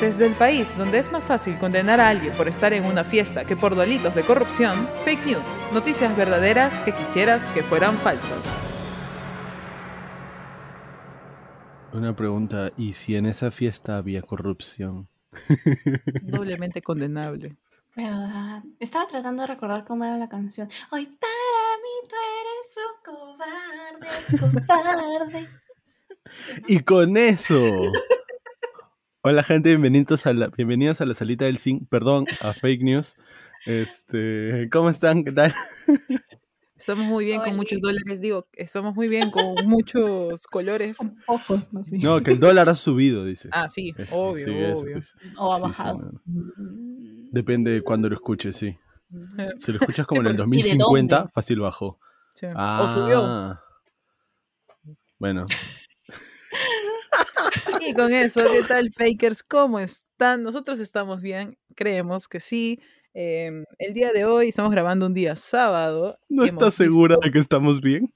Desde el país donde es más fácil condenar a alguien por estar en una fiesta que por delitos de corrupción, fake news, noticias verdaderas que quisieras que fueran falsas. Una pregunta, ¿y si en esa fiesta había corrupción? Doblemente condenable. ¿Verdad? Estaba tratando de recordar cómo era la canción. Hoy para mí tú eres un cobarde, cobarde. Y con eso. Hola gente, bienvenidos a la, bienvenidos a la salita del zinc, perdón, a fake news. Este, ¿cómo están? ¿Qué tal? Estamos muy bien con muchos dólares, digo, estamos muy bien con muchos colores. Bien. No, que el dólar ha subido, dice. Ah, sí, Es- obvio, sí, obvio. es. O ha Sí, sí, bajado. no. Depende de cuándo lo escuches, sí. Si lo escuchas como Sí, en el porque- ¿y de 2050, dónde? fácil bajó. Sí. Ah, O subió. Bueno, Y con eso, ¿qué tal, fakers? ¿Cómo están? Nosotros estamos bien, creemos que sí. Eh, el día de hoy estamos grabando un día sábado. ¿no estás segura de que estamos bien?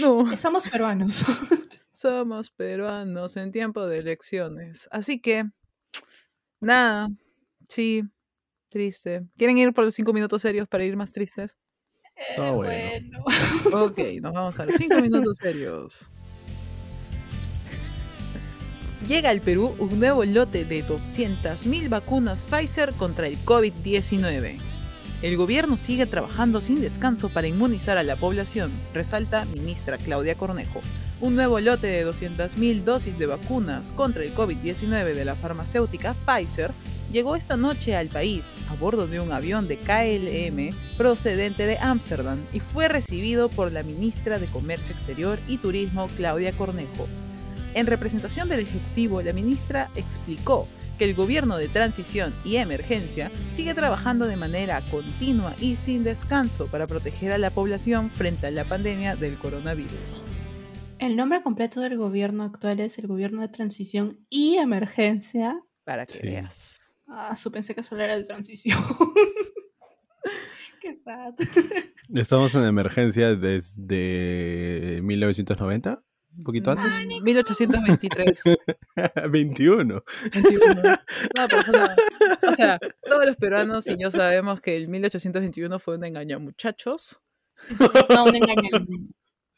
No, Somos peruanos. somos peruanos en tiempo de elecciones. Así que, nada, sí, triste. ¿Quieren ir por los cinco minutos serios para ir más tristes? Está Eh, bueno. Ok, nos vamos a los cinco minutos serios. Llega al Perú un nuevo lote de 200.000 vacunas Pfizer contra el COVID-19. El gobierno sigue trabajando sin descanso para inmunizar a la población, resalta ministra Claudia Cornejo. Un nuevo lote de 200.000 dosis de vacunas contra el COVID-19 de la farmacéutica Pfizer llegó esta noche al país a bordo de un avión de KLM procedente de Ámsterdam y fue recibido por la ministra de Comercio Exterior y Turismo Claudia Cornejo. En representación del Ejecutivo, la ministra explicó que el gobierno de transición y emergencia sigue trabajando de manera continua y sin descanso para proteger a la población frente a la pandemia del coronavirus. El nombre completo del gobierno actual es el Gobierno de Transición y Emergencia. Para que Sí. veas. Ah, su pensé que solo era de transición. Qué sad. Estamos en emergencia desde 1990, un poquito antes. Mm, 1823. 21. 21. No, pero eso no- O sea, todos los peruanos y yo sabemos que el 1821 fue un engaño a muchachos. No, un engaño.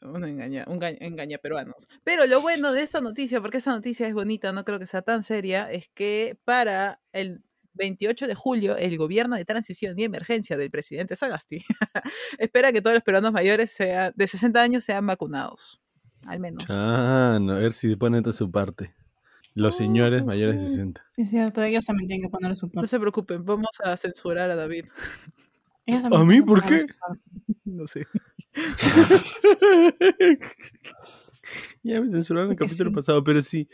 Un engaña, un ga- engaña peruanos. Pero lo bueno de esta noticia, porque esta noticia es bonita, no creo que sea tan seria, es que para el 28 de julio, el gobierno de transición y emergencia del presidente Sagasti espera que todos los peruanos mayores sea, de 60 años sean vacunados. Al menos. Ah, no, a ver si ponen de su parte. Los señores mayores de 60. Es cierto, ellos también tienen que poner su No parte. se preocupen, vamos a censurar a David. ¿A mí? ¿Por qué? No sé. ya me censuraron el capítulo sí. pasado, pero sí.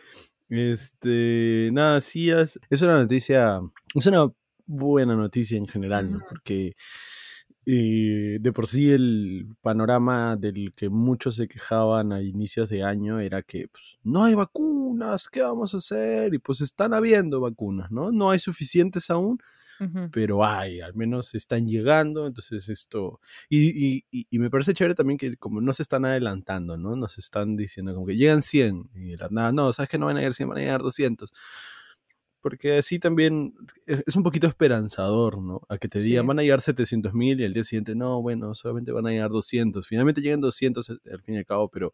Este, nada, sí, es, es una noticia, es una buena noticia en general, ¿no? Porque eh, de por sí el panorama del que muchos se quejaban a inicios de año era que pues, no hay vacunas, ¿qué vamos a hacer? Y pues están habiendo vacunas, ¿no? No hay suficientes aún, Ujú. pero hay, al menos están llegando, entonces esto, y, y- y- y me parece chévere también que como no se están adelantando, ¿no? Nos están diciendo como que llegan 100 y de la nada, no, sabes que no van a llegar 100, van a llegar 200. Porque así también es es un poquito esperanzador, ¿no? A que te digan, Sí. van a llegar 700 mil y al día siguiente, no, bueno, solamente van a llegar 200. Finalmente llegan 200 al al fin y al cabo, pero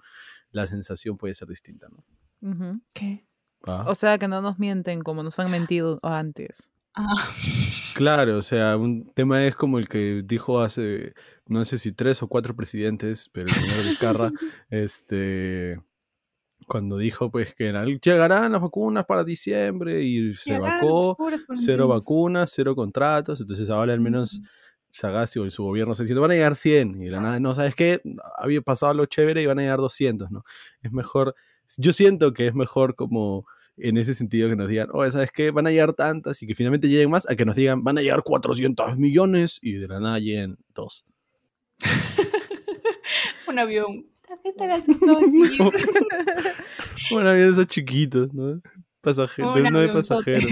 la sensación puede ser distinta, ¿no? ¿Qué? Ah. O sea, que no nos mienten como nos han mentido antes. Ah, Claro, o sea, un tema es como el que dijo hace, no sé si tres o cuatro presidentes, pero el señor Vizcarra, este, cuando dijo pues que llegarán las vacunas para diciembre y se vacó, cero vacunas, cero contratos, entonces ahora al menos Sagasti o su gobierno está diciendo van a llegar 100 y de la nada, no, ¿sabes qué? Había pasado lo chévere y van a llegar 200, ¿no? Es mejor, yo siento que es mejor como en ese sentido que nos digan, oye, ¿sabes qué? Van a llegar tantas y que finalmente lleguen más, a que nos digan, van a llegar 400 millones y de la nada lleguen dos. Un avión. ¿Qué está gracioso así? Bueno, había esos chiquitos, ¿no? Pasajeros, Un no de pasajeros.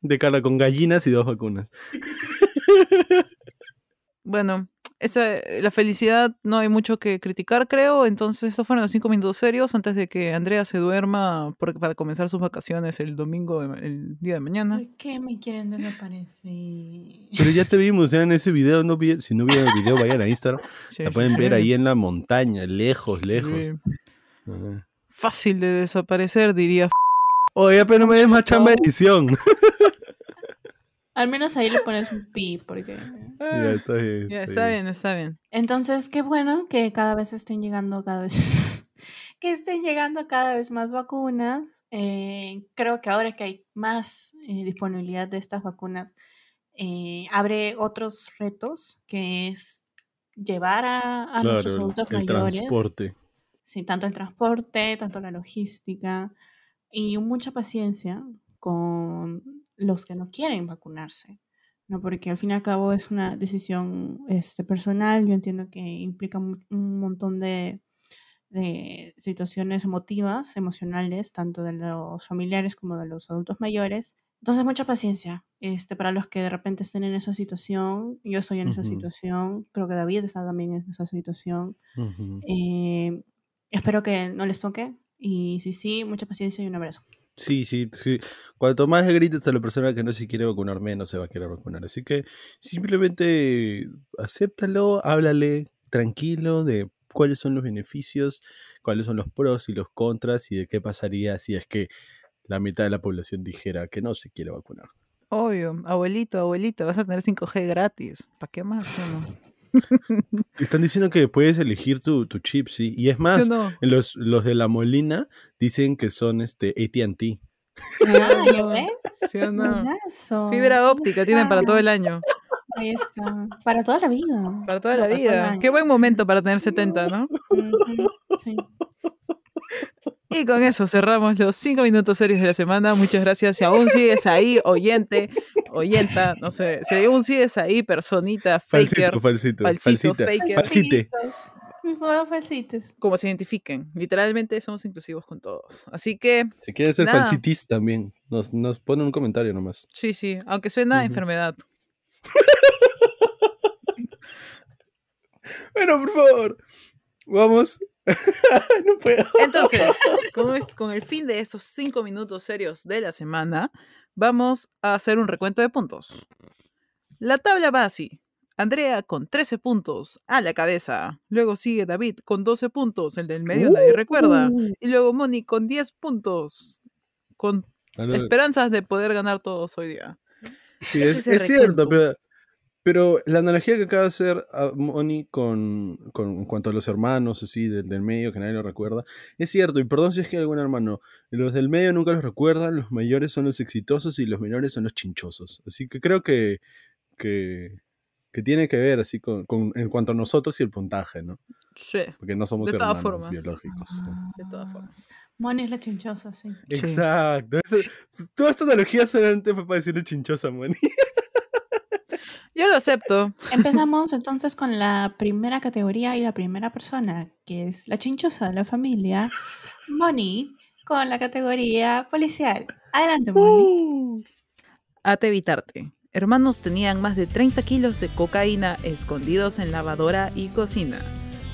De cara con gallinas y dos vacunas. bueno, esa, la felicidad no hay mucho que criticar, creo. Entonces, estos fueron los cinco minutos serios antes de que Andrea se duerma por- para comenzar sus vacaciones el domingo, de- el día de mañana. ¿Por qué me quieren desaparecer? Pero ya te vimos, ya en ese video, no vi- si no vieron el video, vayan a Instagram. Sí, La pueden sí. ver ahí en la montaña, lejos, lejos. Fácil de desaparecer, diría. Oye, pero no me des más chamba de edición. Al menos ahí le pones un pi, porque... ya, está bien. Ya, está bien. está bien. Entonces, qué bueno que cada vez estén llegando, cada vez... que estén llegando cada vez más vacunas. Eh, creo que ahora que hay más eh, disponibilidad de estas vacunas, eh, abre otros retos, que es llevar a, a nuestros Claro, adultos el mayores. transporte. Sí, tanto el transporte, tanto la logística y mucha paciencia con los que no quieren vacunarse, ¿no? Porque al fin y al cabo es una decisión este, personal, yo entiendo que implica un montón de, de situaciones emotivas, emocionales, tanto de los familiares como de los adultos mayores. Entonces, mucha paciencia este, para los que de repente estén en esa situación. Yo estoy en esa situación, creo que David está también en esa situación. Eh, espero que no les toque. Y si sí, mucha paciencia y un abrazo. Sí, sí, sí. Cuanto más grites a la persona que no se quiere vacunar, menos se va a querer vacunar. Así que simplemente acéptalo, háblale tranquilo de cuáles son los beneficios, cuáles son los pros y los contras y de qué pasaría si es que la mitad de la población dijera que no se quiere vacunar. Obvio, abuelito, abuelita, vas a tener 5G gratis. ¿Para qué más? ¿Sí o no? Están diciendo que puedes elegir tu, tu chip, sí. Y es ¿Sí o más, no? los, los de la Molina dicen que son este ATT. Ah. ¿Sí o no? Fibra óptica tienen para todo el año. Ahí está. Para toda la vida. Para toda la Para vida. Qué buen momento para tener 70, ¿no? Sí. Y con eso cerramos los cinco minutos serios de la semana. Muchas gracias. Si aún sigues ahí, oyente, oyenta, no sé, si aún sigues ahí, personita, faker, Falsito, falsito, falsito, falsita, faker. falsite. Falsitos. como se identifiquen. Literalmente somos inclusivos con todos. Así que, Si quieres ser Nada. falsitis también, nos, nos pone un comentario nomás. sí, sí, aunque suena a enfermedad. Bueno, por favor, vamos. no puedo. Entonces, con, es- con el fin de estos cinco minutos serios de la semana, vamos a hacer un recuento de puntos. La tabla va así. Andrea con 13 puntos a la cabeza. Luego sigue David con 12 puntos, el del medio nadie recuerda. Uh. Y luego Moni con 10 puntos. Con esperanzas de poder ganar todos hoy día. Sí, es, es cierto, pero, pero la analogía que acaba de hacer a Moni con, con en cuanto a los hermanos, así, del, del medio, que nadie lo recuerda, es cierto, y perdón si es que hay algún hermano, los del medio nunca los recuerdan, los mayores son los exitosos y los menores son los chinchosos. Así que creo que, que, que tiene que ver así con, con- en cuanto a nosotros y el puntaje, ¿no? Sí, Porque no somos De todas hermanos formas. biológicos. sí. de todas formas. Moni es la chinchosa, sí. Sí. Exacto. eso- toda esta analogía solamente fue para decirle chinchosa, Moni. Yo lo acepto. Empezamos entonces con la primera categoría y la primera persona, que es la chinchosa de la familia, Moni, con la categoría policial. Adelante, Moni. Ate evitarte. Hermanos tenían más de 30 kilos de cocaína escondidos en lavadora y cocina.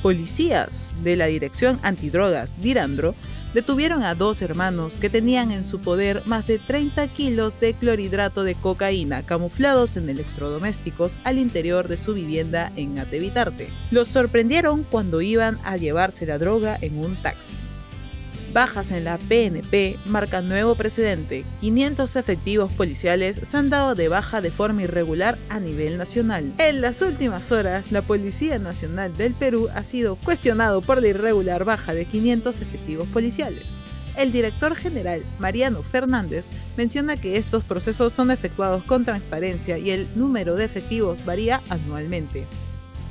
Policías de la Dirección Antidrogas Dirandro detuvieron a dos hermanos que tenían en su poder más de 30 kilos de clorhidrato de cocaína camuflados en electrodomésticos al interior de su vivienda en Atevitarte. Los sorprendieron cuando iban a llevarse la droga en un taxi. Bajas en la PNP marcan nuevo precedente. 500 efectivos policiales se han dado de baja de forma irregular a nivel nacional. En las últimas horas, la Policía Nacional del Perú ha sido cuestionado por la irregular baja de 500 efectivos policiales. El director general, Mariano Fernández, menciona que estos procesos son efectuados con transparencia y el número de efectivos varía anualmente.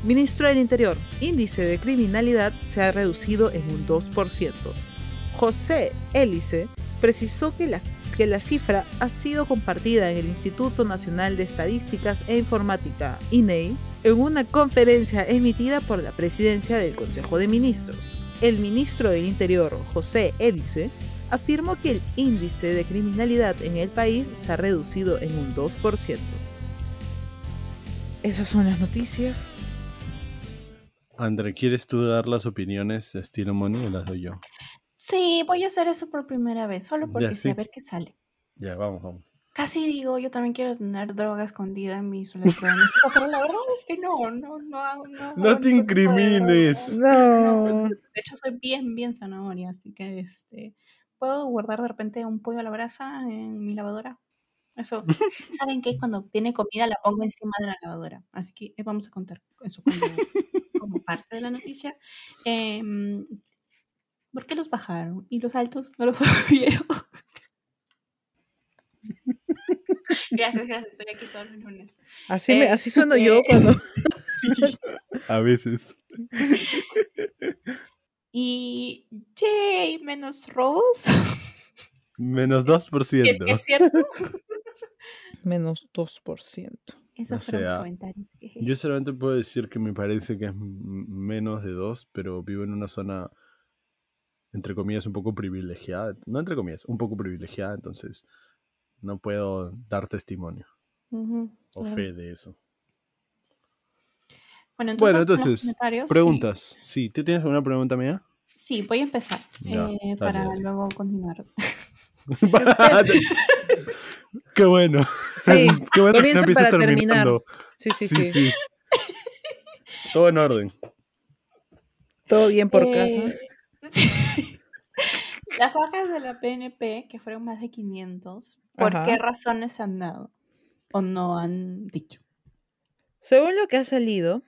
Ministro del Interior, índice de criminalidad se ha reducido en un 2%. José Hélice precisó que la, que la cifra ha sido compartida en el Instituto Nacional de Estadísticas e Informática, INEI, en una conferencia emitida por la presidencia del Consejo de Ministros. El ministro del Interior, José Hélice, afirmó que el índice de criminalidad en el país se ha reducido en un 2%. Esas son las noticias André, ¿quieres tú dar las opiniones estilo Money o las doy yo? Sí, voy a hacer eso por primera vez, solo porque sí, sí. a ver qué sale. Ya, vamos, vamos. Casi digo, yo también quiero tener droga escondida en mis electrodomésticos, pero la verdad es que no, no, no. No, No te droga. incrimines. No. De hecho, soy bien, bien zanahoria, así que este, puedo guardar de repente un pollo a la brasa en mi lavadora. Eso, ¿saben qué? Cuando tiene comida la pongo encima de la lavadora. Así que eh, vamos a contar eso como, como parte de la noticia. Em, ¿Por qué los bajaron? ¿Y los altos no los subieron? gracias, gracias. Estoy aquí todos los lunes. Así, me, así sueno yo eh, cuando... Sí. A veces. Y, yay, menos robos. Menos es que 2%. es cierto. Menos 2%. Esos O sea, comentarios. Yo solamente puedo decir que me parece que es menos de 2, pero vivo en una zona, entre comillas, un poco privilegiada. No entre comillas, un poco privilegiada, entonces no puedo dar testimonio o claro. fe de eso. Bueno, entonces, Bueno, entonces, sí. preguntas. Sí, ¿tú tienes alguna pregunta mía? Sí, voy a empezar Ya, eh, dale, para dale. luego continuar. Qué bueno. Sí, Qué bueno no comienza para terminar. Sí, sí, sí. Todo en orden. Todo bien por Eh, casa. Las bajas de la PNP, que fueron más de 500, ¿por Ajá. qué razones han dado? ¿O no han dicho? Según lo que ha salido,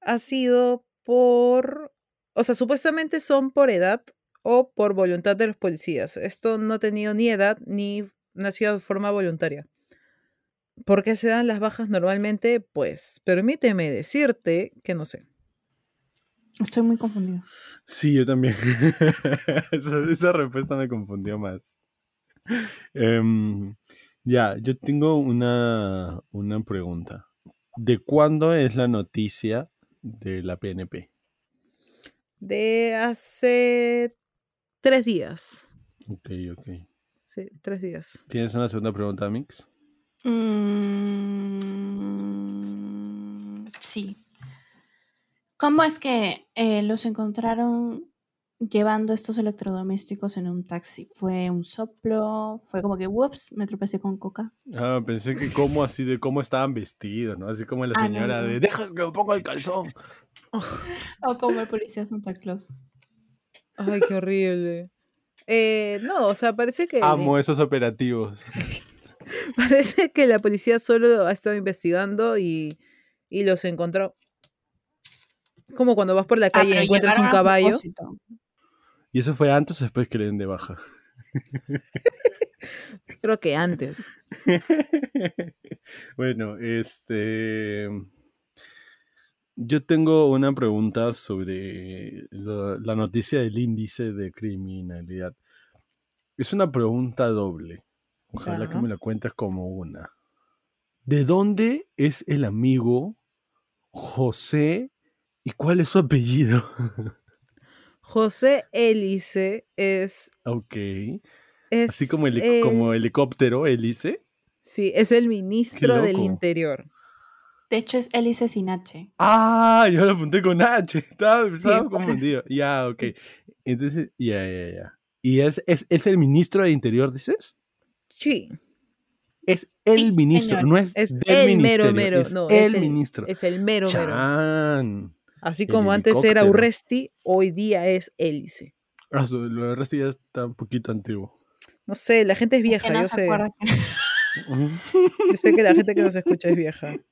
ha sido por, o sea, supuestamente son por edad o por voluntad de los policías. Esto no ha tenido ni edad ni nacido de forma voluntaria. ¿Por qué se dan las bajas normalmente? Pues permíteme decirte que no sé. Estoy muy confundido. Sí, yo también. esa, esa respuesta me confundió más. Em, ya, yo tengo una, una pregunta. ¿De cuándo es la noticia de la PNP? De hace tres días. Ok, ok. Sí, tres días. ¿Tienes una segunda pregunta, Mix? Mm, sí. ¿Cómo es que eh, los encontraron llevando estos electrodomésticos en un taxi? ¿Fue un soplo? ¿Fue como que, ups, me tropecé con coca? Ah, pensé que cómo así de cómo estaban vestidos, ¿no? Así como la Ah, no, señora no. de deja que me ponga el calzón. O como el policía Santa Claus. Ay, qué horrible. Eh, no, o sea, parece que Amo esos operativos. parece que la policía solo ha estado investigando y, y los encontró. Como cuando vas por la Ah, calle y encuentras un caballo. propósito. ¿Y eso fue antes o después que le den de baja? Creo que antes. bueno, este. Yo tengo una pregunta sobre la noticia del índice de criminalidad. Es una pregunta doble. Ojalá que me la cuentes como una. ¿De dónde es el amigo José y cuál es su apellido? José Hélice es, ok. es Así como, el- como helicóptero, hélice. sí, es el ministro del. Interior. De hecho, es Hélice sin H. Ah, yo lo apunté con H. Estaba, estaba pues. confundido. Ya, ok. Entonces, ya, ya, ya. ¿Y es, es, es el ministro de Interior, dices? Sí, Es el Sí, ministro, señor. no es, es del el mero ministerio, mero. es no, el es ministro. Es el mero mero. Así como antes era. Urresti, hoy día es Hélice. Ah, Lo de resto ya está un poquito antiguo. No sé, la gente es Es vieja, que no yo sé. acuerda Yo sé que la gente que nos escucha es vieja.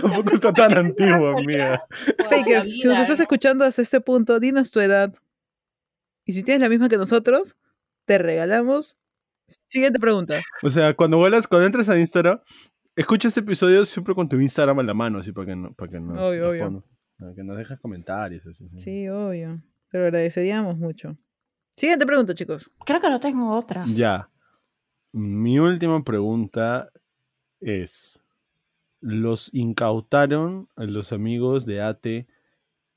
Tampoco está tan antiguo, amiga. Fakers, si nos estás ¿no? escuchando hasta este punto, dinos tu edad. Y si tienes la misma que nosotros, te regalamos. Siguiente pregunta. O sea, cuando vuelas, cuando entres a Instagram, escucha este episodio siempre con tu Instagram a la mano, así para que, no, para que nos, Obvio, nos obvio. pongas- para que nos dejes comentarios. Así, sí. Sí, obvio. Te lo agradeceríamos mucho. Siguiente pregunta, chicos. Creo que no tengo otra. Ya. Mi última pregunta es: ¿los incautaron a los amigos de ATE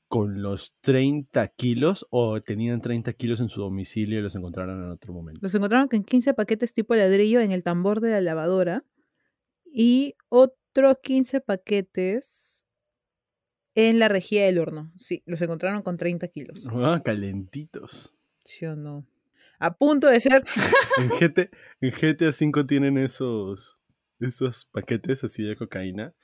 con los 30 kilos o tenían 30 kilos en su domicilio y los encontraron en otro momento? Los encontraron con 15 paquetes tipo ladrillo en el tambor de la lavadora y, otros 15 paquetes en la rejilla del horno. Sí, los encontraron con 30 kilos. Ah, calentitos. ¿Sí o no? A punto de ser. En, GT, en GTA V tienen esos, esos paquetes así de cocaína,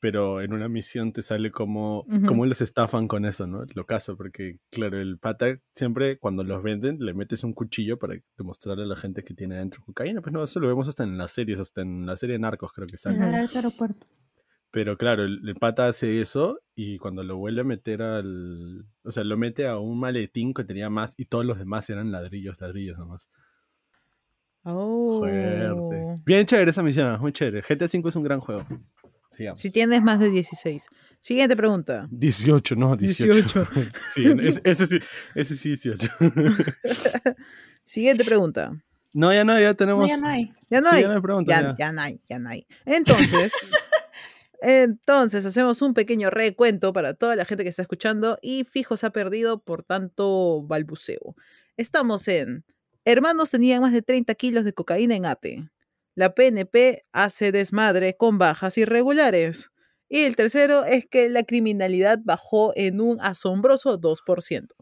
pero en una misión te sale como, Ujú. como los estafan con eso, ¿no? Lo caso, porque claro, el pata siempre cuando los venden le metes un cuchillo para demostrarle a la gente que tiene dentro cocaína. Pues no, eso lo vemos hasta en las series, hasta en la serie de Narcos creo que En sale. el Ajá. aeropuerto. Pero claro, el, el pata hace eso y cuando lo vuelve a meter al... O sea, lo mete a un maletín que tenía más y todos los demás eran ladrillos, ladrillos nomás. Oh. Fuerte. Bien chévere esa misión, muy chévere. GTA V es un gran juego. Sigamos. Si tienes más de 16. Siguiente pregunta. 18, no, 18. 18. sí, ese, ese sí, ese sí, 18. Siguiente pregunta. no, ya no, ya tenemos... No, ya no hay. Ya no Sí, hay. ya no hay preguntas, ya, ya. ya no hay, ya no hay. Entonces, entonces hacemos un pequeño recuento para toda la gente que está escuchando y fijo se ha perdido por tanto balbuceo. Estamos en Hermanos tenían más de 30 kilos de cocaína en ATE. La PNP hace desmadre con bajas irregulares. Y el tercero es que la criminalidad bajó en un asombroso 2%.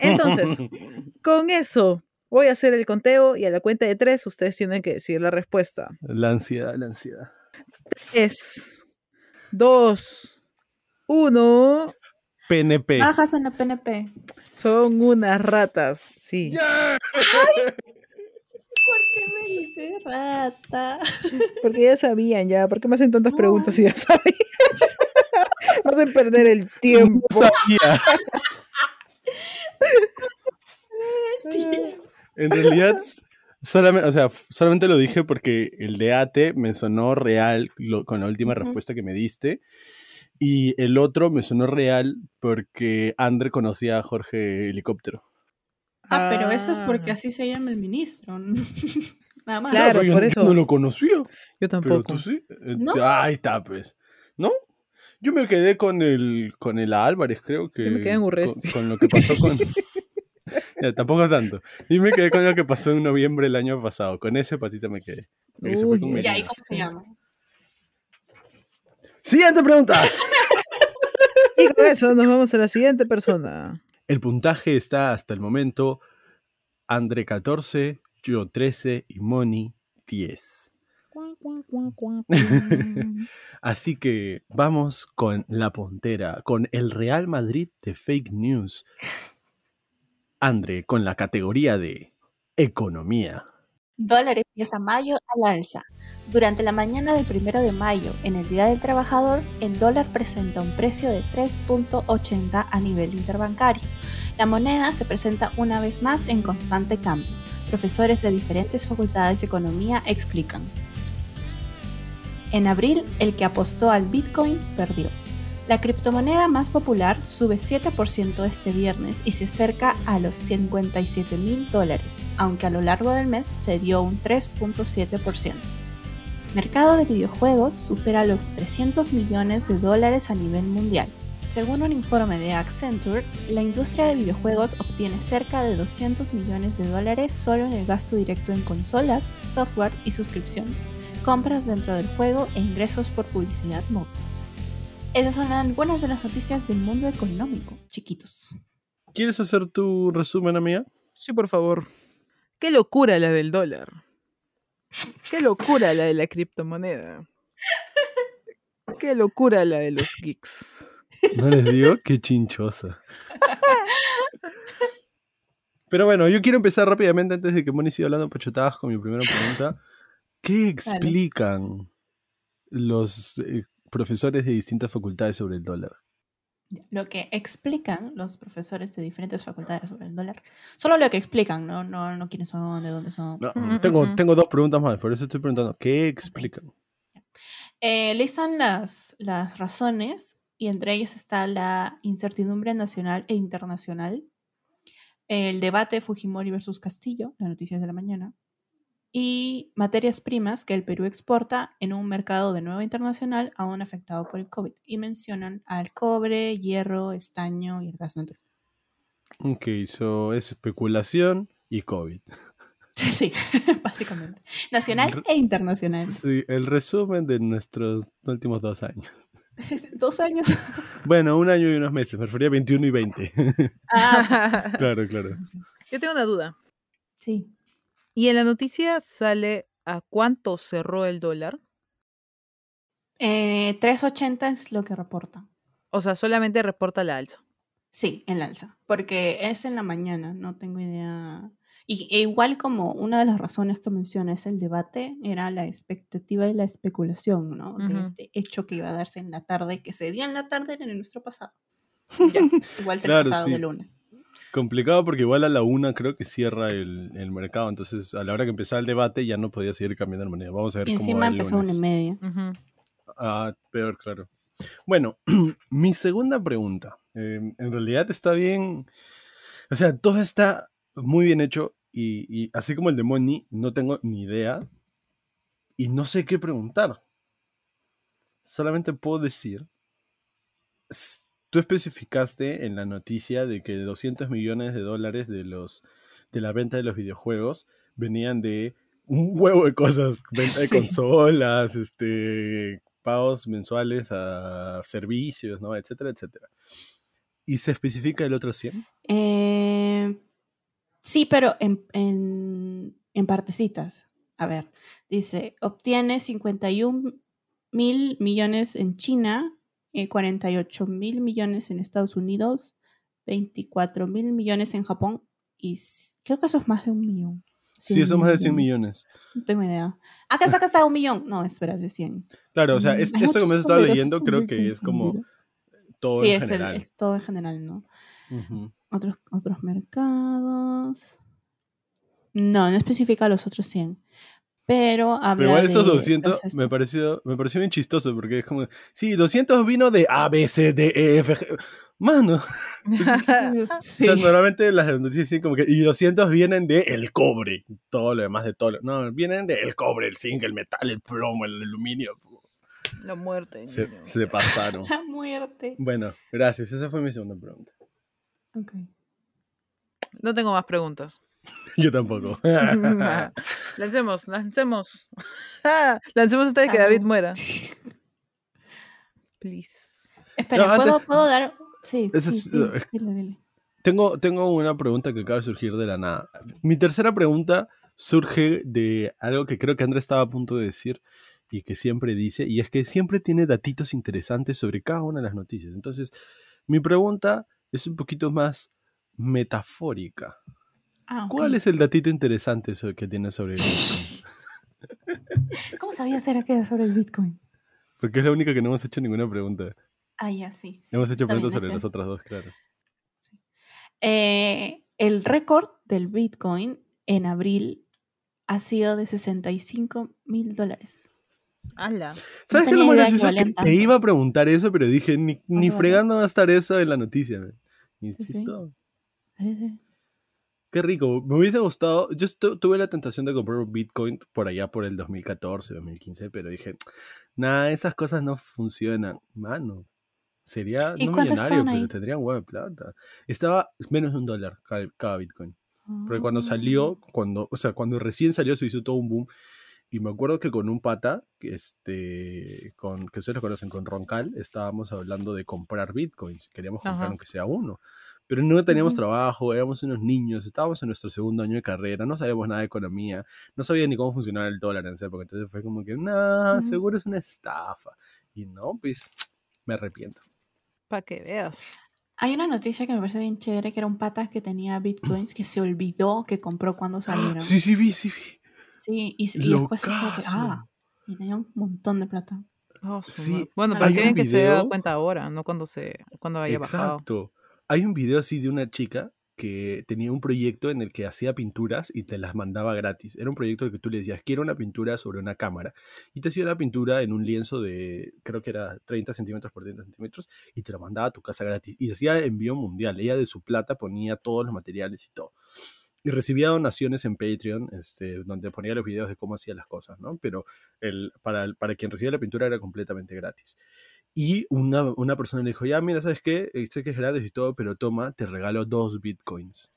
Entonces, Con eso, voy a hacer el conteo y a la cuenta de tres ustedes tienen que decir la respuesta. La ansiedad, la ansiedad. Es dos, uno. PNP. Bajas en la PNP. Son unas ratas, sí. ¿Por qué me dices rata? Porque ya sabían ya. ¿Por qué me hacen tantas preguntas si ya sabían? me hacen perder el tiempo. No sabía. En realidad, solamente, o sea, solamente lo dije porque el de ATE me sonó real lo- con la última respuesta que me diste. Y el otro me sonó real porque André conocía a Jorge Helicóptero. Ah, pero eso es porque Ah. así se llama el ministro. Nada más. Claro, pero yo, por yo eso. no lo conocía. Yo Pero tampoco. tú sí. Eh, No. Ahí está, pues. ¿No? Yo me quedé con el con el Álvarez, creo que. Yo me quedé en con, Urresti. con lo que pasó con. Ya, tampoco tanto. Y me quedé con lo que pasó en noviembre del año pasado. Con ese patita me quedé. Porque se fue Uy, con ¿Y ahí cómo se llama? Siguiente pregunta. Y con eso nos vamos a la siguiente persona. El puntaje está hasta el momento André 14, yo 13 y Moni 10. Así que vamos con la puntera, con el Real Madrid de fake news. André, con la categoría de economía. Empieza mayo al alza. Durante la mañana del primero de mayo, en el Día del Trabajador, el dólar presenta un precio de 3.80 a nivel interbancario. La moneda se presenta una vez más en constante cambio. Profesores de diferentes facultades de economía explican. En abril, el que apostó al Bitcoin perdió. La criptomoneda más popular sube 7% este viernes y se acerca a los 57 mil dólares, aunque a lo largo del mes se dio un 3.7%. Mercado de videojuegos supera los 300 millones de dólares a nivel mundial. Según un informe de Accenture, la industria de videojuegos obtiene cerca de 200 millones de dólares solo en el gasto directo en consolas, software y suscripciones, compras dentro del juego e ingresos por publicidad móvil. Esas son algunas de las noticias del mundo económico, chiquitos. ¿Quieres hacer tu resumen, amiga? Sí, por favor. Qué locura la del dólar. Qué locura la de la criptomoneda. Qué locura la de los geeks. No les digo, qué chinchosa. Pero bueno, yo quiero empezar rápidamente antes de que Moni siga hablando pachotadas con mi primera pregunta. ¿Qué explican los eh, profesores de distintas facultades sobre el dólar? Lo que explican los profesores de diferentes facultades sobre el dólar, solo lo que explican, no, no, no quiénes son, de dónde son. No, tengo, tengo dos preguntas más, por eso estoy preguntando. ¿Qué explican? Eh, listan las, las razones y entre ellas está la incertidumbre nacional e internacional, el debate Fujimori versus Castillo, las noticias de la mañana, y materias primas que el Perú exporta en un mercado de nuevo internacional aún afectado por el COVID. Y mencionan al cobre, hierro, estaño y el gas natural. Ok, so es especulación y COVID. Sí, sí, básicamente. Nacional e internacional. Sí, el resumen de nuestros últimos dos años. Dos años. Bueno, un año y unos meses, me refería a 21 y 20. Ah, claro, claro. Yo tengo una duda. sí. ¿Y en la noticia sale a cuánto cerró el dólar? Eh, 3.80 es lo que reporta. O sea, solamente reporta la alza. Sí, en la alza. Porque es en la mañana, no tengo idea. Y e igual como una de las razones que menciona es el debate, era la expectativa y la especulación, ¿no? De este hecho que iba a darse en la tarde, que se dio en la tarde en el nuestro pasado. Ya. Igual se Claro, el pasado sí. de lunes. Complicado porque igual a la una creo que cierra el, el mercado, entonces a la hora que empezaba el debate ya no podía seguir cambiando de moneda. Vamos a ver Y cómo encima va el empezó una y lunes. media. Ah, peor, claro. Bueno, mi segunda pregunta. eh, en realidad está bien. O sea, todo está muy bien hecho. Y, y así como el de Money, no tengo ni idea. Y no sé qué preguntar. Solamente puedo decir. Tú especificaste en la noticia de que 200 millones de dólares de los de la venta de los videojuegos venían de un huevo de cosas, venta de Sí. consolas, este pagos mensuales a servicios, ¿no? etcétera, etcétera. ¿Y se especifica el otro 100? Eh, sí, pero en, en, en partecitas. A ver, dice, obtiene 51 mil millones en China, eh, 48 mil millones en Estados Unidos, 24 mil millones en Japón y creo que eso es más de un millón. Sí, eso es más de 100 millones. No tengo idea. Acá está, acá está un millón. No, espera, de 100. Claro, o sea, es- esto que me muchos has estado números, leyendo creo que es como todo Sí, en es, el- general. es todo en general, ¿no? Otros, otros mercados. No, no especifica los otros 100. Pero habla Pero igual esos de 200 los me estos. pareció, me pareció bien chistoso porque es como, sí, 200 vino de A, B, C, D, E, F, G. Mano, o Sí. sea, normalmente las noticias dicen como que, y 200 vienen de el cobre, todo lo demás de todo. lo- no, vienen del cobre, el zinc, el metal, el plomo, el aluminio. La muerte. Se, niño. se pasaron. La muerte. Bueno, gracias, esa fue mi segunda pregunta. Ok. No tengo más preguntas. Yo tampoco. lancemos, lancemos. lancemos hasta de que. David muera. Please. Espera, No, antes- ¿puedo, ¿puedo dar...? Sí, sí, dile, dile. Tengo, tengo una pregunta que acaba de surgir de la nada. Mi tercera pregunta surge de algo que creo que Andrés estaba a punto de decir y que siempre dice, y es que siempre tiene datitos interesantes sobre cada una de las noticias. Entonces, mi pregunta es un poquito más metafórica. Ah. ¿Cuál es el datito interesante que tiene sobre el Bitcoin? ¿Cómo sabía hacer aquello sobre el Bitcoin? Porque es la única que no hemos hecho ninguna pregunta. Ah, ya, sí. sí. Hemos hecho preguntas sobre las otras dos, claro. Eh, el récord del Bitcoin en abril ha sido de 65 mil dólares. ¡Hala! ¿Sabes qué es tenía lo más idea que Que te iba a preguntar eso, pero dije, ni, ni fregando va a estar eso en la noticia. man. sí. Insisto. Eh, Qué rico. Me hubiese gustado. Yo tuve la tentación de comprar un Bitcoin por allá por el 2014, 2015, pero dije, nada, esas cosas no funcionan. Mano, sería ¿Y no millonario, pero tendría huevo de plata. Estaba menos de un dólar cada, cada Bitcoin. Porque cuando ah. salió, cuando, o sea, cuando recién salió se hizo todo un boom. Y me acuerdo que con un pata, que este, con, que ustedes lo conocen, con Roncal, estábamos hablando de comprar bitcoins. Queríamos comprar Ajá. aunque sea uno. Pero no teníamos trabajo, éramos unos niños, estábamos en nuestro segundo año de carrera, no sabíamos nada de economía, no sabía ni cómo funcionaba el dólar en esa época. Entonces fue como que, no, Ujú. seguro es una estafa. Y no, pues me arrepiento. Para que veas. Hay una noticia que me parece bien chévere, que era un pata que tenía bitcoins que se olvidó que compró cuando salieron. Sí, sí, vi, sí, vi. Sí, y, y después fue como que, ah, y tenía un montón de plata. Oh, Sí. Bueno, un que se haya dado video- cuenta ahora, no cuando se cuando haya bajado. Exacto. Hay un video así de una chica que tenía un proyecto en el que hacía pinturas y te las mandaba gratis. Era un proyecto en el que tú le decías, quiero una pintura sobre una cámara. Y te hacía una pintura en un lienzo de, creo que era 30 centímetros por 30 centímetros, y te la mandaba a tu casa gratis. Y decía envío mundial. Ella de su plata ponía todos los materiales y todo. Y recibía donaciones en Patreon, este, donde ponía los videos de cómo hacía las cosas, ¿no? Pero el, para, para quien recibía la pintura era completamente gratis. Y una, una persona le dijo, ya, mira, ¿sabes qué? Eh, Sé que es gratis y todo, pero toma, te regalo dos bitcoins.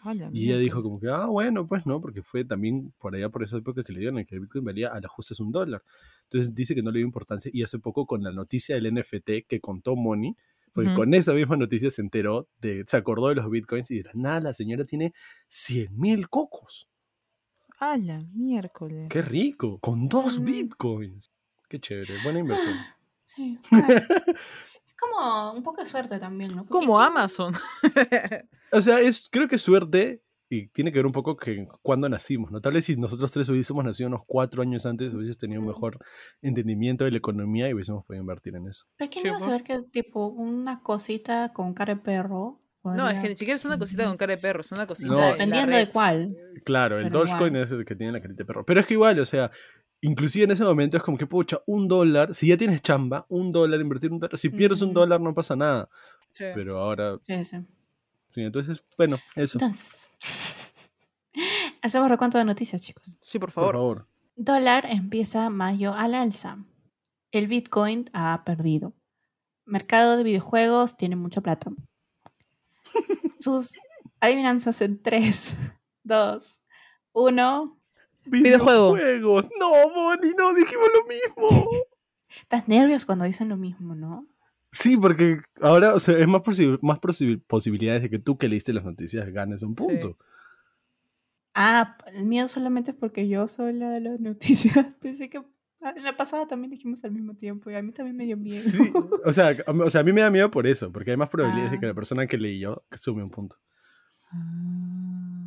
A la Y ella dijo como que, ah, bueno, pues no, porque fue también por allá, por esa época que le dieron, que el Bitcoin valía a la justa es un dólar. Entonces dice que no le dio importancia y hace poco con la noticia del NFT que contó Money, porque con esa misma noticia se enteró, de, se acordó de los Bitcoins y la nada la señora tiene 100 mil cocos. A la miércoles. ¡Qué rico! Con dos Mm. Bitcoins. Qué chévere, buena inversión. Sí, claro. es como un poco de suerte también, ¿no? Porque Como ¿quién- Amazon. O sea, es, creo que es suerte y tiene que ver un poco que cuando nacimos, ¿no? Tal vez si nosotros tres hubiésemos nacido unos cuatro años antes, hubieses tenido un mejor entendimiento de la economía y hubiésemos podido invertir en eso. ¿Pero quién Sí, iba a saber que, tipo, una cosita con cara de perro? No, es que ni siquiera es una cosita con cara de perro, es una cosita. No. Dependiendo de cuál. Claro, el Dogecoin es el que tiene la carita de perro. Pero es que igual, o sea, inclusive en ese momento es como que, pucha, un dólar, si ya tienes chamba, un dólar, invertir un dólar, si pierdes un dólar no pasa nada. Sí. Pero ahora, Sí, sí. sí, entonces, bueno, eso, Entonces, hacemos recuento de noticias, chicos. Sí, por por favor. favor. Dólar empieza mayo al alza. El Bitcoin ha perdido. Mercado de videojuegos tiene mucha plata. Sus adivinanzas en 3, 2, 1. Videojuego. Videojuegos. No, Bonnie, no, dijimos lo mismo. Estás nervios cuando dicen lo mismo, ¿no? Sí, porque ahora, o sea, es más, posi- más posi- posibilidades de que tú que leíste las noticias ganes un punto. Ah, el miedo solamente es porque yo soy la de las noticias. Pensé que ah, en la pasada también dijimos al mismo tiempo y a mí también me dio miedo. Sí, o sea, a- o sea, a mí me da miedo por eso, porque hay más probabilidades de que Ah. la persona que leí yo sume un punto. Ah,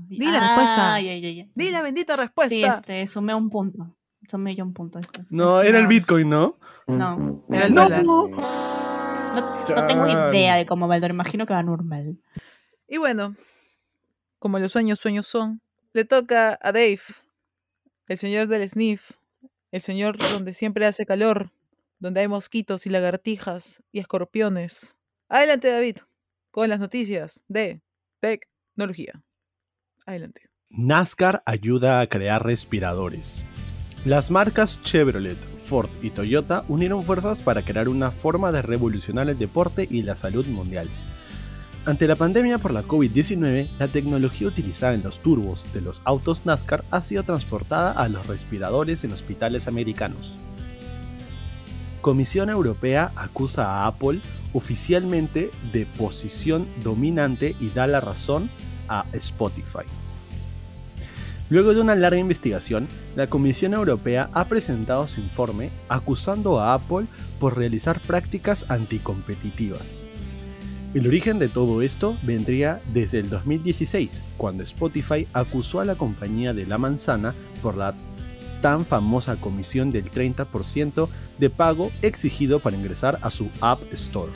Di la respuesta. ya, ya, ya. Di la bendita respuesta. Sí, este, sumé un punto. Sumé yo un punto. este, este, No, este, era el no. Bitcoin, ¿no? No, Era el no, dólar. no, no tengo idea de cómo va el dólar. Imagino que va normal. Y bueno, como los sueños, sueños son, le toca a Dave, el señor del sniff, el señor donde siempre hace calor, donde hay mosquitos y lagartijas y escorpiones. Adelante, David, con las noticias de tecnología. Adelante. NASCAR ayuda a crear respiradores. Las marcas Chevrolet, Ford y Toyota unieron fuerzas para crear una forma de revolucionar el deporte y la salud mundial. Ante la pandemia por la COVID-19, la tecnología utilizada en los turbos de los autos NASCAR ha sido transportada a los respiradores en hospitales americanos. Comisión Europea acusa a Apple oficialmente de posición dominante y da la razón a Spotify. Luego de una larga investigación, la Comisión Europea ha presentado su informe acusando a Apple por realizar prácticas anticompetitivas. El origen de todo esto vendría desde el 2016, cuando Spotify acusó a la compañía de la manzana por la tan famosa comisión del 30% de pago exigido para ingresar a su App Store.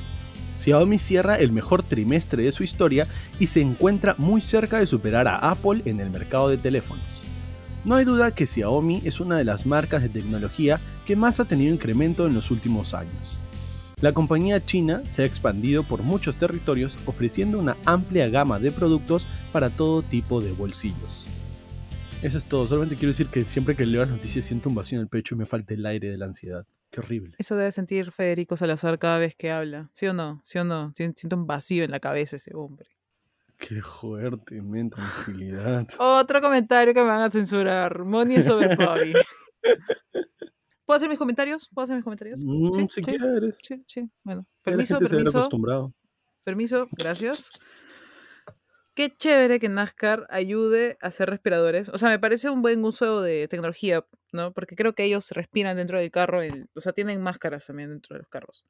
Xiaomi cierra el mejor trimestre de su historia y se encuentra muy cerca de superar a Apple en el mercado de teléfonos. No hay duda que Xiaomi es una de las marcas de tecnología que más ha tenido incremento en los últimos años. La compañía china se ha expandido por muchos territorios ofreciendo una amplia gama de productos para todo tipo de bolsillos. Eso es todo, solamente quiero decir que siempre que leo las noticias siento un vacío en el pecho y me falta el aire de la ansiedad. Qué horrible. Eso debe sentir Federico Salazar cada vez que habla. ¿Sí o no? ¿Sí o no? Sien- Siento un vacío en la cabeza ese hombre. Qué fuerte, men, tranquilidad. Otro comentario que me van a censurar. Moni es over Bobby. ¿Puedo hacer mis comentarios? ¿Puedo hacer mis comentarios? Mm, Sí, si sí. quieres. Sí, sí. Bueno, permiso, permiso. acostumbrado. Permiso, gracias. Qué chévere que NASCAR ayude a hacer respiradores. O sea, me parece un buen uso de tecnología, ¿no? Porque creo que ellos respiran dentro del carro. el- o sea, tienen máscaras también dentro de los carros.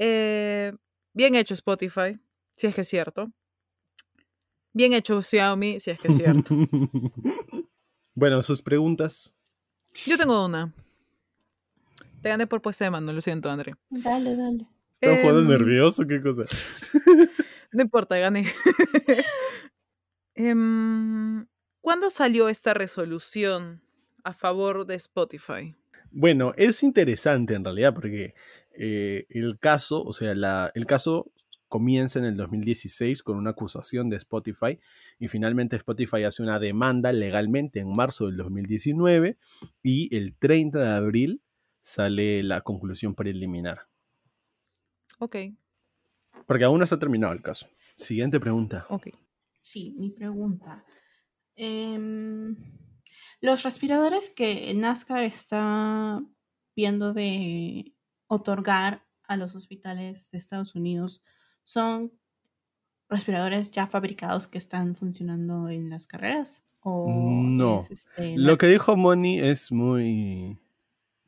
Eh, bien hecho Spotify, si es que es cierto. Bien hecho Xiaomi, si es que es cierto. bueno, sus preguntas. Yo tengo una. Te gané por puesta de mano, lo siento, André. Dale, dale. ¿Estás jugando Em, nervioso? ¿Qué cosa? No importa, gané. Em, ¿Cuándo salió esta resolución a favor de Spotify? Bueno, es interesante en realidad porque eh, el caso, o sea, la- el caso comienza en el 2016 con una acusación de Spotify y finalmente Spotify hace una demanda legalmente en marzo del 2019 y el 30 de abril sale la conclusión preliminar. Ok, Porque aún no está terminado el caso. Siguiente pregunta. ok. sí, mi pregunta. Em, los respiradores que NASCAR está viendo de otorgar a los hospitales de Estados Unidos son respiradores ya fabricados que están funcionando en las carreras? ¿O No. es, este, Lo que dijo Moni es muy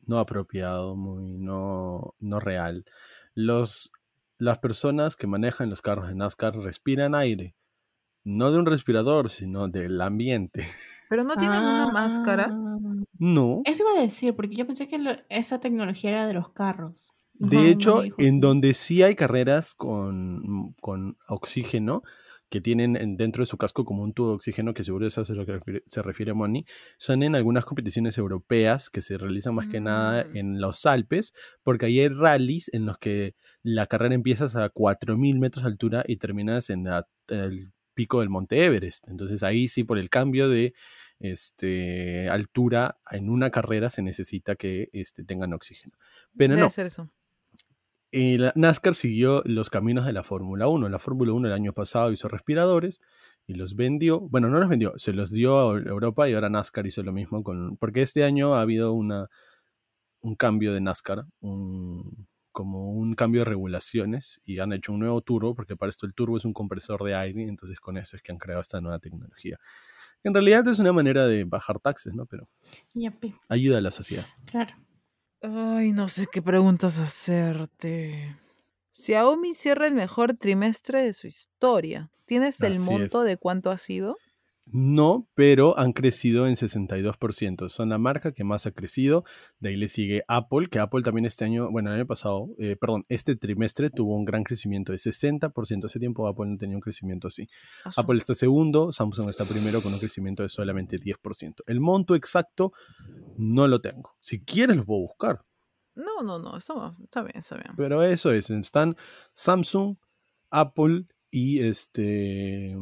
no apropiado, muy no, no real. Los, las personas que manejan los carros de NASCAR respiran aire, no de un respirador, sino del ambiente. Pero no tienen una máscara. No. Eso iba a decir, porque yo pensé que lo- esa tecnología era de los carros. De hecho, en donde sí hay carreras con, con oxígeno, que tienen en- dentro de su casco como un tubo de oxígeno, que seguro eso es a lo que refiere- se refiere Moni, son en algunas competiciones europeas que se realizan más que nada Mm. en los Alpes, porque ahí hay rallies en los que la carrera empiezas a 4.000 metros de altura y terminas en la- el pico del Monte Everest. Entonces ahí sí, por el cambio de este, altura en una carrera se necesita que este, tengan oxígeno. Pero Debe no, ser eso. La NASCAR siguió los caminos de la Fórmula 1. La Fórmula 1 el año pasado hizo respiradores y los vendió. Bueno, no los vendió, se los dio a Europa y ahora NASCAR hizo lo mismo con. Porque este año ha habido una, un cambio de NASCAR, un- como un cambio de regulaciones y han hecho un nuevo turbo, porque para esto el turbo es un compresor de aire, entonces con eso es que han creado esta nueva tecnología. En realidad es una manera de bajar taxes, ¿no? Pero ayuda a la sociedad. claro. Ay, no sé qué preguntas hacerte. Xiaomi cierra el mejor trimestre de su historia. ¿Tienes el Así monto es. de cuánto ha sido? No, pero han crecido en 62%. Son la marca que más ha crecido. De ahí le sigue Apple, que Apple también este año, bueno, el año pasado, eh, perdón, este trimestre tuvo un gran crecimiento de 60%. Hace tiempo Apple no tenía un crecimiento así. Asu. Apple está segundo, Samsung está primero con un crecimiento de solamente 10%. El monto exacto no lo tengo. Si quieres lo puedo buscar. No, no, no, está, está bien, está bien. Pero eso es, están Samsung, Apple y este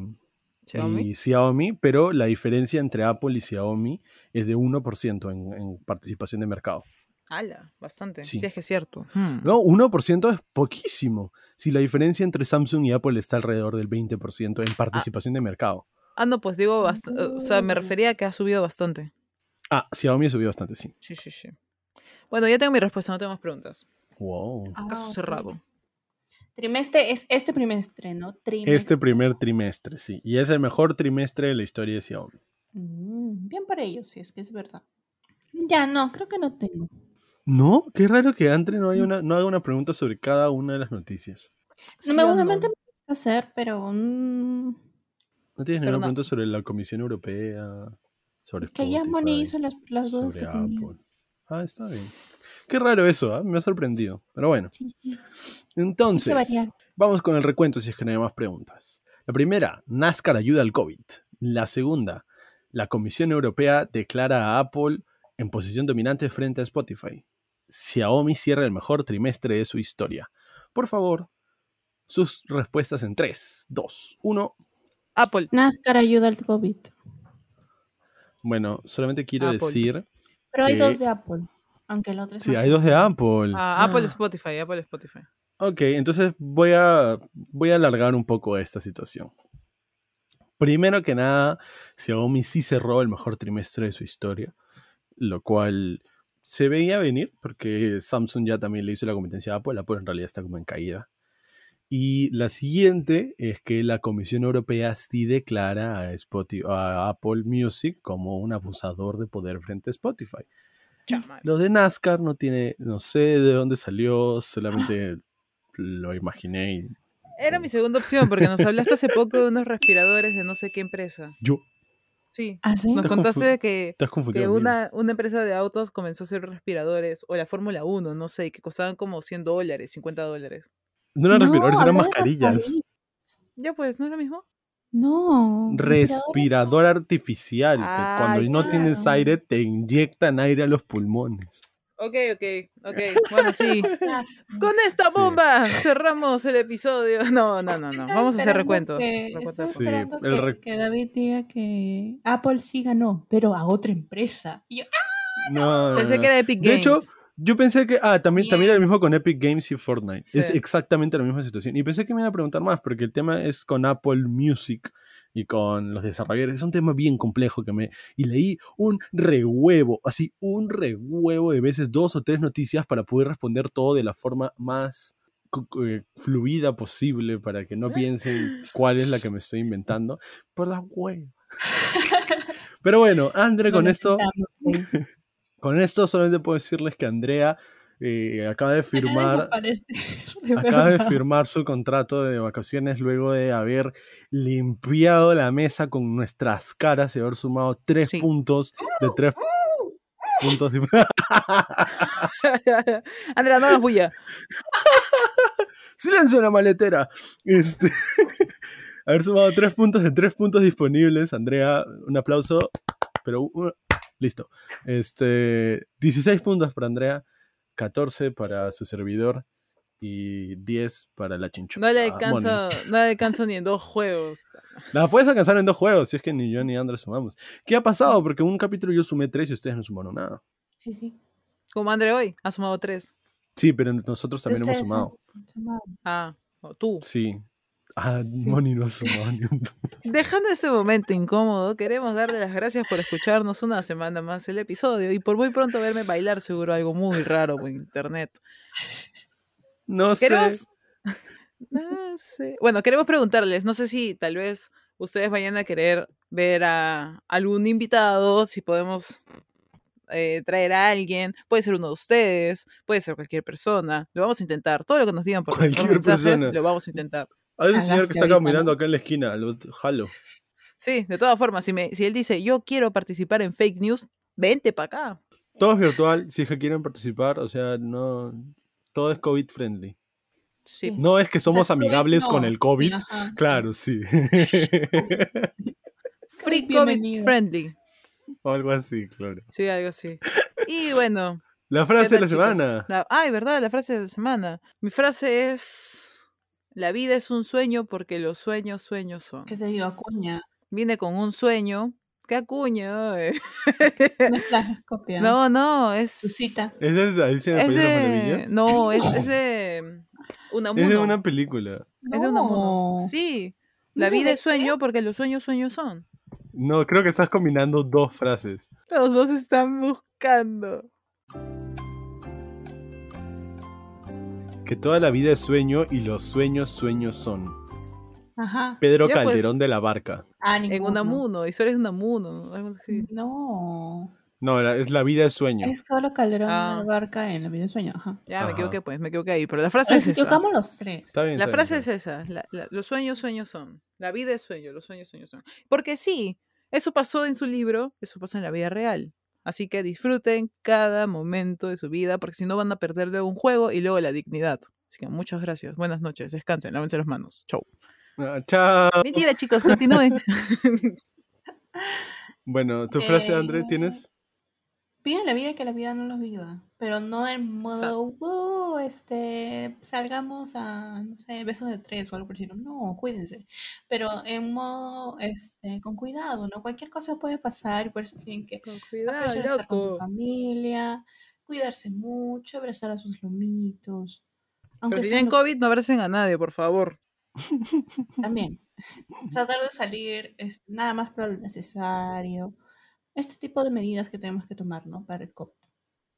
Xiaomi. y Xiaomi, pero la diferencia entre Apple y Xiaomi es de 1% en, en participación de mercado. Ala, bastante. Sí. Sí, es que es cierto. Hmm. No, 1% es poquísimo. Si la diferencia entre Samsung y Apple está alrededor del 20% en participación de mercado. Ah, no, pues digo, o sea, me Oh. refería a que ha subido bastante. Ah, Xiaomi subió bastante, sí. Sí, sí, sí. Bueno, ya tengo mi respuesta, no tengo más preguntas. Wow. Ah, Caso ok. cerrado. Trimestre es este trimestre, ¿no? Trimestre. Este primer trimestre, sí. Y es el mejor trimestre de la historia de Xiaomi. Mm, bien para ellos, si es que es verdad. Ya, no, creo que no tengo. No, qué raro que Andre no, haya una, no haga una pregunta sobre cada una de las noticias. No me ¿Sí o gusta no? me gusta hacer, pero mm, ¿No tienes ninguna no. pregunta sobre la Comisión Europea? Sobre que ya Moni hizo las, las dudas sobre que tenía. Apple. Ah, está bien. Qué raro eso, ¿ah? me ha sorprendido. Pero bueno, entonces, vamos con el recuento si es que no hay más preguntas. La primera, NASCAR ayuda al COVID. La segunda, la Comisión Europea declara a Apple en posición dominante frente a Spotify. Xiaomi cierra el mejor trimestre de su historia. Por favor, sus respuestas en 3, 2, 1. Apple. NASCAR ayuda al COVID. Bueno, solamente quiero Apple. decir. Pero hay que- dos de Apple. Aunque el otro es Sí, más hay dos de. Apple. Ah, Apple Ah. Spotify, Apple Spotify. Ok, entonces voy a, voy a alargar un poco esta situación. Primero que nada, Xiaomi sí cerró el mejor trimestre de su historia, lo cual se veía venir porque Samsung ya también le hizo la competencia a Apple, Apple en realidad está como en caída. Y la siguiente es que la Comisión Europea sí declara a, Spotify, a Apple Music como un abusador de poder frente a Spotify. Chama. Lo de NASCAR no tiene, no sé de dónde salió, solamente lo imaginé y Era mi segunda opción, porque nos hablaste hace poco de unos respiradores de no sé qué empresa. yo. Sí. ¿Ah, sí? Nos contaste que, que una, una empresa de autos comenzó a hacer respiradores, o la Fórmula 1, no sé, que costaban como 100 dólares, 50 dólares. No eran respiradores, eran mascarillas. Ya pues, ¿no es lo mismo? No. Respirador artificial. que cuando no tienes aire, te inyectan aire a los pulmones. Ok, ok, ok. Bueno, sí. Con esta Sí. bomba cerramos el episodio. No, no, no, no. Vamos a hacer recuento. que- Recuento de Sí, el que, re- que David diga que Apple sí ganó, pero a otra empresa. Y yo, ¡ah! No, no, Pensé no. que era Epic De Games. hecho, Yo pensé que. Ah, también, también era lo mismo con Epic Games y Fortnite. Es Sí. exactamente la misma situación. Y pensé que me iban a preguntar más, porque el tema es con Apple Music. y con los desarrolladores. Es un tema bien complejo que me... Y leí un rehuevo, así, un rehuevo de veces, dos o tres noticias para poder responder todo de la forma más eh, fluida posible para que no piensen cuál es la que me estoy inventando. Por la hueva. Pero bueno, André, con esto... Con esto solamente puedo decirles que Andrea eh, acaba de firmar acaba de firmar su contrato de vacaciones luego de haber limpiado la mesa con nuestras caras y haber sumado tres puntos de tres puntos Andrea no nos bulla. Silencio en la maletera. Este haber sumado tres puntos de tres puntos disponibles. Andrea un aplauso pero listo este 16 puntos para Andrea 14 para su servidor y 10 para la chinchona. No le alcanzo, no le alcanzo ni en dos juegos. La puedes alcanzar en dos juegos, si es que ni yo ni Andrés sumamos. ¿Qué ha pasado? Porque en un capítulo yo sumé 3 y ustedes no sumaron nada. Sí, sí. Como André hoy, ha sumado 3. Sí, pero nosotros también hemos sumado. Ah, tú. Sí, Ah, no Dejando este momento incómodo, queremos darle las gracias por escucharnos una semana más el episodio y por muy pronto verme bailar seguro algo muy raro por internet. No sé. No sé. Bueno, queremos preguntarles, no sé si tal vez ustedes vayan a querer ver a algún invitado, si podemos eh, traer a alguien, puede ser uno de ustedes, puede ser cualquier persona, lo vamos a intentar, todo lo que nos digan por mensajes, lo vamos a intentar. Hay un señor que está caminando acá en la esquina, lo jalo. Sí, de todas formas, si, me, si él dice, yo quiero participar en fake news, vente para acá. Todo es virtual, si es que quieren participar, o sea, no, todo es COVID friendly. Sí. No es que somos amigables con el COVID. Claro, sí. Free COVID friendly. O algo así, claro. Sí, algo así. Y bueno. La frase de la semana. ay, ¿verdad? La frase de la semana. Mi frase es... La vida es un sueño porque los sueños sueños son. ¿Qué te digo, acuña? Viene con un sueño. ¿Qué acuña? No es copia. No, no, es. Su cita. ¿Es de Alicia en es de... No, es, es de. Una Es de una película. Es de una Sí. La vida es sueño porque los sueños sueños son. No, creo que estás combinando dos frases. Los dos están buscando. Que toda la vida es sueño y los sueños sueños son. Ajá. Pedro pues. Calderón de la Barca. Ah, en Unamuno, historia es Unamuno. No. No, es la vida es sueño. Es solo Calderón de la ah. Barca en la vida es sueño. Ajá. Ya, me equivoqué pues, me equivoqué ahí. Pero la frase es esa. equivocamos los tres. la frase es esa. los sueños sueños son. La vida es sueño, los sueños sueños son. Porque sí, eso pasó en su libro, eso pasa en la vida real. Así que disfruten cada momento de su vida, porque si no van a perder luego un juego y luego la dignidad. Así que muchas gracias. Buenas noches. Descansen, lávense las manos. Chau. Ah, chao. Mentira, chicos, continúen. bueno, ¿tu frase, André, tienes? Vivan la vida y que la vida no los viva. Pero no en modo, este, salgamos a, no sé, besos de tres o algo por decirlo. No, cuídense. Pero en modo, este, con cuidado, ¿no? Cualquier cosa puede pasar y por eso tienen que con cuidado, estar con su familia, cuidarse mucho, abrazar a sus lomitos. Aunque Pero si tienen COVID, no abracen a nadie, por favor. También. Tratar de salir es nada más para lo necesario este tipo de medidas que tenemos que tomar, ¿no? Para el COVID.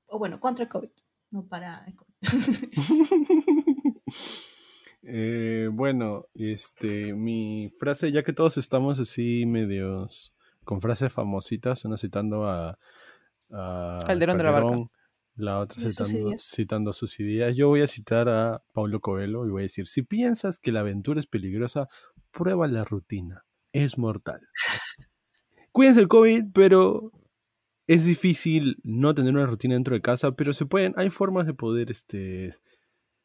O bueno, contra el COVID, no para el COVID. Eh, bueno, este, mi frase, ya que todos estamos así medios con frases famositas, una citando a, Calderón, de la Barca. La otra citando, citando, sus ideas. Yo voy a citar a Paulo Coelho y voy a decir, si piensas que la aventura es peligrosa, prueba la rutina. Es mortal cuídense el COVID, pero es difícil no tener una rutina dentro de casa, pero se pueden, hay formas de poder este,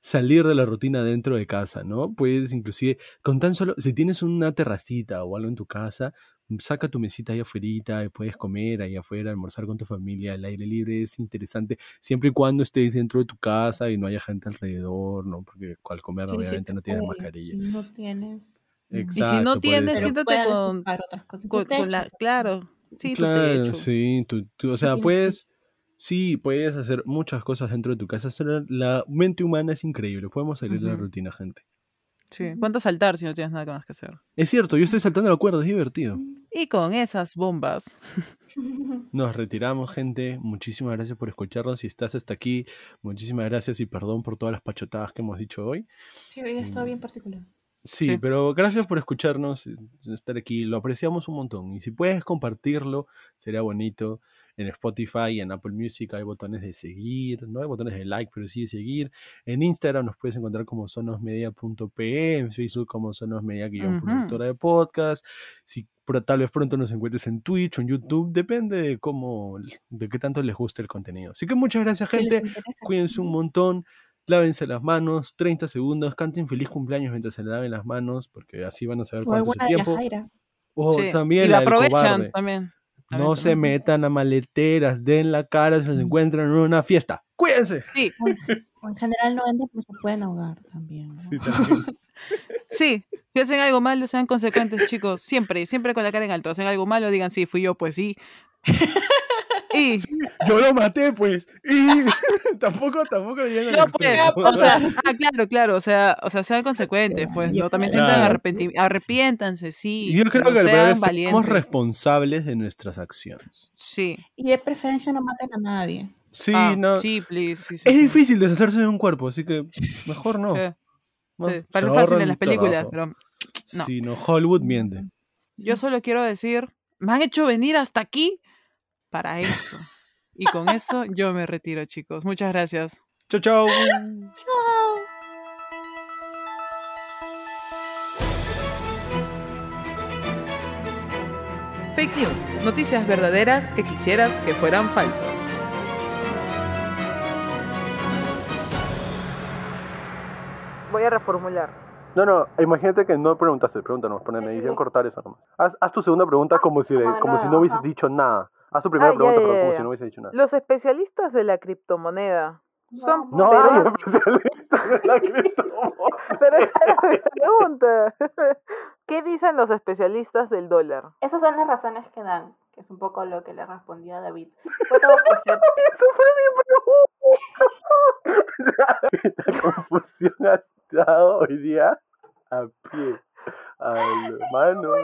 salir de la rutina dentro de casa, ¿no? Puedes inclusive, con tan solo, si tienes una terracita o algo en tu casa, saca tu mesita ahí afuera y puedes comer ahí afuera, almorzar con tu familia, el aire libre es interesante, siempre y cuando estés dentro de tu casa y no haya gente alrededor, ¿no? Porque al comer obviamente no tienes mascarilla. Si no tienes y si no tienes, siéntate con, otras cosas. con, la, claro, sí, claro, sí, tú, o sea, puedes, sí, puedes hacer muchas cosas dentro de tu casa. La mente humana es increíble, podemos salir de la rutina, gente. Sí. ¿Cuánto saltar si no tienes nada más que hacer? Es cierto, yo estoy saltando la cuerda, es divertido. Y con esas bombas. Nos retiramos, gente. Muchísimas gracias por escucharnos. Si estás hasta aquí, muchísimas gracias y perdón por todas las pachotadas que hemos dicho hoy. Sí, hoy está bien particular. Sí, Sí. pero gracias por escucharnos, eh, estar aquí. Lo apreciamos un montón. Y si puedes compartirlo, sería bonito. En Spotify y en Apple Music hay botones de seguir, no hay botones de like, pero sí de seguir. En Instagram nos puedes encontrar como sonosmedia.pe, en Facebook como sonosmedia guion Ujú. productora de podcast. Si tal vez pronto nos encuentres en Twitch o en YouTube, depende de cómo, de qué tanto les guste el contenido. Así que muchas gracias, gente. Cuídense un montón. Lávense las manos, 30 segundos, canten feliz cumpleaños mientras se laven las manos, porque así van a saber O cuánto es el tiempo. O Sí, también y la la aprovechan cobarde. también. No También, se también. metan a maleteras, den la cara si se encuentran en una fiesta. ¡Cuídense! Sí, O en- o en general no entran, pues se pueden ahogar también. ¿no? Sí, también. sí. Si hacen algo malo, sean consecuentes, chicos. Siempre, siempre con la cara en alto. Hacen algo malo, digan, sí, fui yo, pues sí. y Yo lo maté, pues. Y tampoco, tampoco lleguen al No, pues, o sea, ah, claro, claro, o sea, o sea, sean consecuentes, pues, ¿no? También sientan Claro. arrepenti- arrepiéntanse, sí. yo creo que sean revés, somos valientes. responsables de nuestras acciones. Sí. Y de preferencia no maten a nadie. Sí, Ah, no. Sí, please. sí, sí, Es sí. difícil deshacerse de un cuerpo, así que mejor no. Parece fácil en las películas, trabajo. pero no. Sí, no, Hollywood miente. yo solo quiero decir, me han hecho venir hasta aquí para esto. Y con eso yo me retiro, chicos. Muchas gracias. Chao, chao. Chao. Fake news, noticias verdaderas que quisieras que fueran falsas. Voy a reformular. No, no, imagínate que no preguntaste, pregúntanos, pon en Sí, sí, cortar eso nomás. Haz, haz tu segunda pregunta como si, le- ah, como si no, no hubieses ajá. dicho nada. Haz tu primera Ah, pregunta, ya, pero ya, como si no hubiese dicho nada. Los especialistas de la criptomoneda son No hay especialistas en la criptomoneda. Pero esa era mi pregunta. ¿Qué dicen los especialistas del dólar? Esas son las razones que dan, que es un poco lo que le respondió a David. Puedo ofrecer Eso fue mi pregunta. La confusión ha estado hoy día a pie. A las manos.